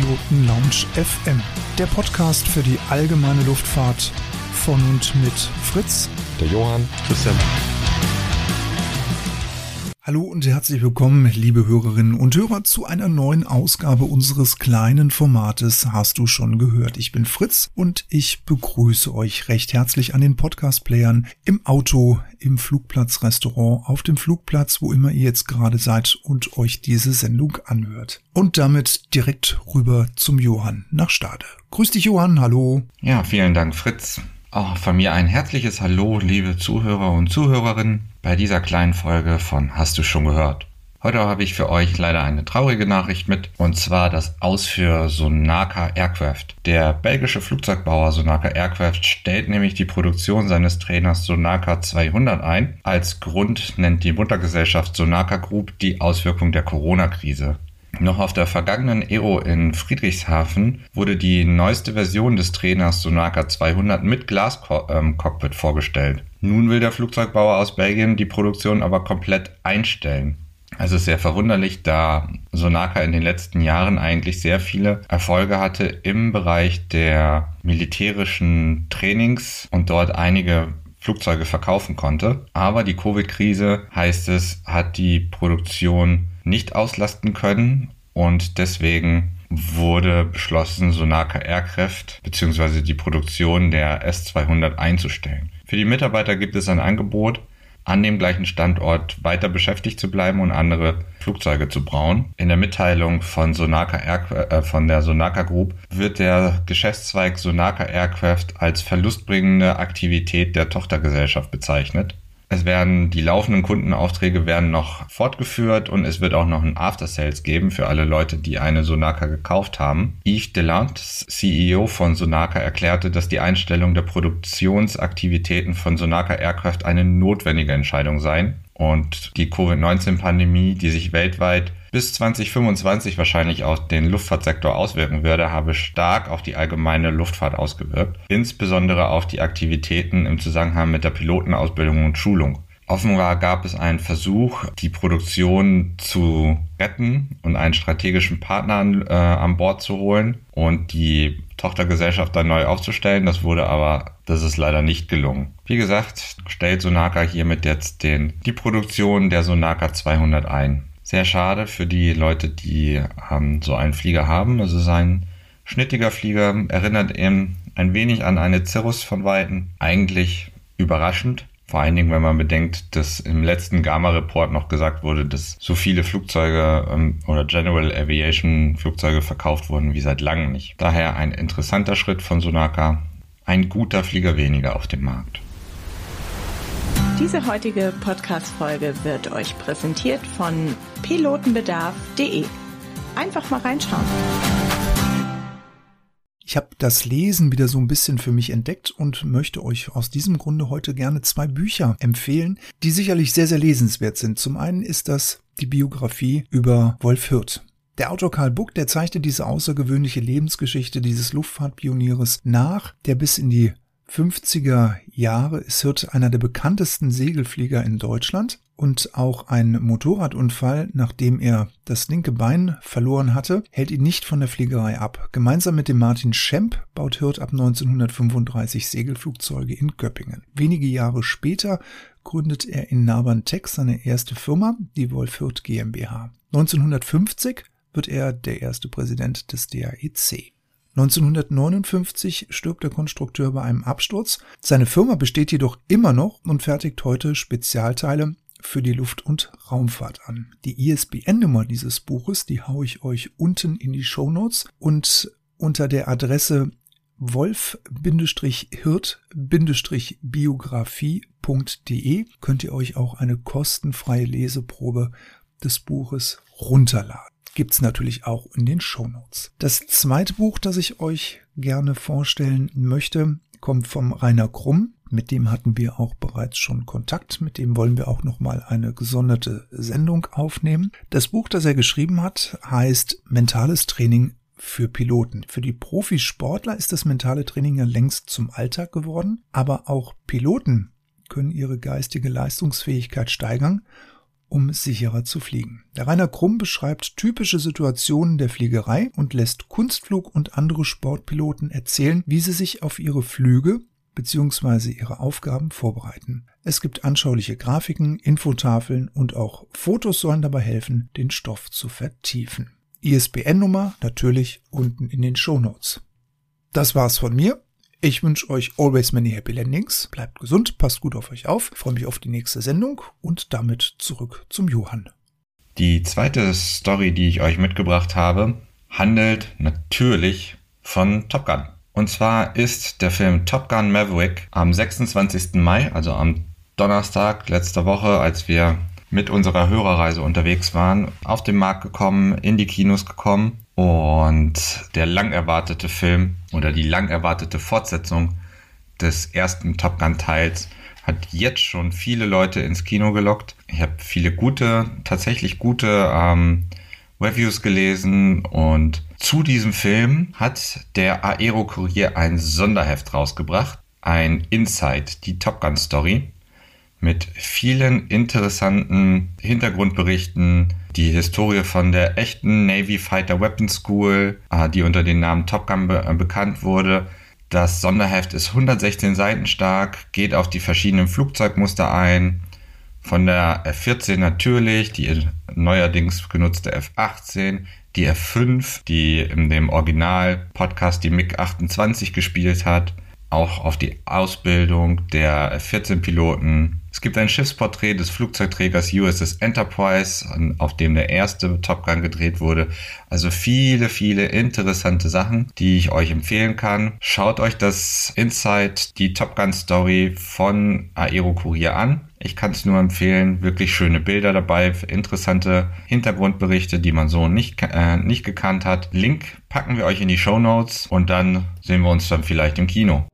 Piloten Lounge FM, der Podcast für die allgemeine Luftfahrt von und mit Fritz, der Johann, Christian. Hallo und herzlich willkommen, liebe Hörerinnen und Hörer, zu einer neuen Ausgabe unseres kleinen Formates Hast du schon gehört? Ich bin Fritz und ich begrüße euch recht herzlich an den Podcast-Playern im Auto, im Flugplatzrestaurant, auf dem Flugplatz, wo immer ihr jetzt gerade seid und euch diese Sendung anhört. Und damit direkt rüber zum Johann nach Stade. Grüß dich, Johann, hallo. Ja, vielen Dank, Fritz. Auch von mir ein herzliches Hallo, liebe Zuhörer und Zuhörerinnen, bei dieser kleinen Folge von Hast du schon gehört? Heute habe ich für euch leider eine traurige Nachricht mit, und zwar das Aus für Sonaka Aircraft. Der belgische Flugzeugbauer Sonaka Aircraft stellt nämlich die Produktion seines Trainers Sonaka 200 ein. Als Grund nennt die Muttergesellschaft Sonaka Group die Auswirkung der Corona-Krise. Noch auf der vergangenen Aero in Friedrichshafen wurde die neueste Version des Trainers Sonaka 200 mit Glascockpit vorgestellt. Nun will der Flugzeugbauer aus Belgien die Produktion aber komplett einstellen. Also ist sehr verwunderlich, da Sonaka in den letzten Jahren eigentlich sehr viele Erfolge hatte im Bereich der militärischen Trainings und dort einige Flugzeuge verkaufen konnte. Aber die Covid-Krise, heißt es, hat die Produktion nicht auslasten können und deswegen wurde beschlossen, Sonaka Aircraft bzw. die Produktion der S200 einzustellen. Für die Mitarbeiter gibt es ein Angebot, an dem gleichen Standort weiter beschäftigt zu bleiben und andere Flugzeuge zu bauen. In der Mitteilung von Sonaka Air, äh, von der Sonaka Group wird der Geschäftszweig Sonaka Aircraft als verlustbringende Aktivität der Tochtergesellschaft bezeichnet. Es werden die laufenden Kundenaufträge werden noch fortgeführt und es wird auch noch ein After Sales geben für alle Leute, die eine Sonaka gekauft haben. Yves Delant, CEO von Sonaka, erklärte, dass die Einstellung der Produktionsaktivitäten von Sonaka Aircraft eine notwendige Entscheidung sei und die Covid-19-Pandemie, die sich weltweit bis 2025 wahrscheinlich auch den Luftfahrtsektor auswirken würde, habe stark auf die allgemeine Luftfahrt ausgewirkt, insbesondere auf die Aktivitäten im Zusammenhang mit der Pilotenausbildung und Schulung. Offenbar gab es einen Versuch, die Produktion zu retten und einen strategischen Partner äh, an Bord zu holen und die Tochtergesellschaft dann neu aufzustellen. Das wurde aber, das ist leider nicht gelungen. Wie gesagt, stellt Sonaka hiermit jetzt den, die Produktion der Sonaka 200 ein. Sehr schade für die Leute, die ähm, so einen Flieger haben. Es ist ein schnittiger Flieger, erinnert eben ein wenig an eine Cirrus von Weitem. Eigentlich überraschend. Vor allen Dingen, wenn man bedenkt, dass im letzten Gamma-Report noch gesagt wurde, dass so viele Flugzeuge ähm, oder General Aviation Flugzeuge verkauft wurden wie seit langem nicht. Daher ein interessanter Schritt von Sonaka. Ein guter Flieger weniger auf dem Markt. Diese heutige Podcast-Folge wird euch präsentiert von pilotenbedarf.de. Einfach mal reinschauen. Ich habe das Lesen wieder so ein bisschen für mich entdeckt und möchte euch aus diesem Grunde heute gerne zwei Bücher empfehlen, die sicherlich sehr, sehr lesenswert sind. Zum einen ist das die Biografie über Wolf Hirt. Der Autor Karl Buck, der zeichnet diese außergewöhnliche Lebensgeschichte dieses Luftfahrtpionieres nach, der bis in die 50er Jahre ist Hirt einer der bekanntesten Segelflieger in Deutschland und auch ein Motorradunfall, nachdem er das linke Bein verloren hatte, hält ihn nicht von der Fliegerei ab. Gemeinsam mit dem Martin Schemp baut Hirt ab 1935 Segelflugzeuge in Göppingen. Wenige Jahre später gründet er in Nabantec seine erste Firma, die Wolf Hirt GmbH. 1950 wird er der erste Präsident des DAEC. 1959 stirbt der Konstrukteur bei einem Absturz. Seine Firma besteht jedoch immer noch und fertigt heute Spezialteile für die Luft- und Raumfahrt an. Die ISBN-Nummer dieses Buches, die haue ich euch unten in die Show Notes und unter der Adresse wolf-hirt-biografie.de könnt ihr euch auch eine kostenfreie Leseprobe des Buches runterladen gibt's natürlich auch in den Shownotes. Das zweite Buch, das ich euch gerne vorstellen möchte, kommt vom Rainer Krumm. Mit dem hatten wir auch bereits schon Kontakt. Mit dem wollen wir auch nochmal eine gesonderte Sendung aufnehmen. Das Buch, das er geschrieben hat, heißt Mentales Training für Piloten. Für die Profisportler ist das mentale Training ja längst zum Alltag geworden, aber auch Piloten können ihre geistige Leistungsfähigkeit steigern um sicherer zu fliegen. Der Rainer Krumm beschreibt typische Situationen der Fliegerei und lässt Kunstflug und andere Sportpiloten erzählen, wie sie sich auf ihre Flüge bzw. ihre Aufgaben vorbereiten. Es gibt anschauliche Grafiken, Infotafeln und auch Fotos sollen dabei helfen, den Stoff zu vertiefen. ISBN-Nummer natürlich unten in den Shownotes. Das war's von mir. Ich wünsche euch always many happy landings. Bleibt gesund, passt gut auf euch auf. Freue mich auf die nächste Sendung und damit zurück zum Johann. Die zweite Story, die ich euch mitgebracht habe, handelt natürlich von Top Gun. Und zwar ist der Film Top Gun Maverick am 26. Mai, also am Donnerstag letzter Woche, als wir mit unserer Hörerreise unterwegs waren, auf den Markt gekommen, in die Kinos gekommen und der lang erwartete Film oder die lang erwartete Fortsetzung des ersten Top Gun Teils hat jetzt schon viele Leute ins Kino gelockt. Ich habe viele gute, tatsächlich gute ähm, Reviews gelesen und zu diesem Film hat der Aero Kurier ein Sonderheft rausgebracht, ein Insight, die Top Gun Story mit vielen interessanten Hintergrundberichten, die Historie von der echten Navy Fighter Weapon School, äh, die unter dem Namen Top Gun be äh, bekannt wurde. Das Sonderheft ist 116 Seiten stark, geht auf die verschiedenen Flugzeugmuster ein. Von der F-14 natürlich, die neuerdings genutzte F-18, die F-5, die in dem Original-Podcast die MiG-28 gespielt hat, auch auf die Ausbildung der F-14-Piloten, es gibt ein Schiffsporträt des Flugzeugträgers USS Enterprise, auf dem der erste Top Gun gedreht wurde. Also viele, viele interessante Sachen, die ich euch empfehlen kann. Schaut euch das Inside, die Top Gun Story von Aero Courier an. Ich kann es nur empfehlen, wirklich schöne Bilder dabei, interessante Hintergrundberichte, die man so nicht, äh, nicht gekannt hat. Link packen wir euch in die Show Notes und dann sehen wir uns dann vielleicht im Kino.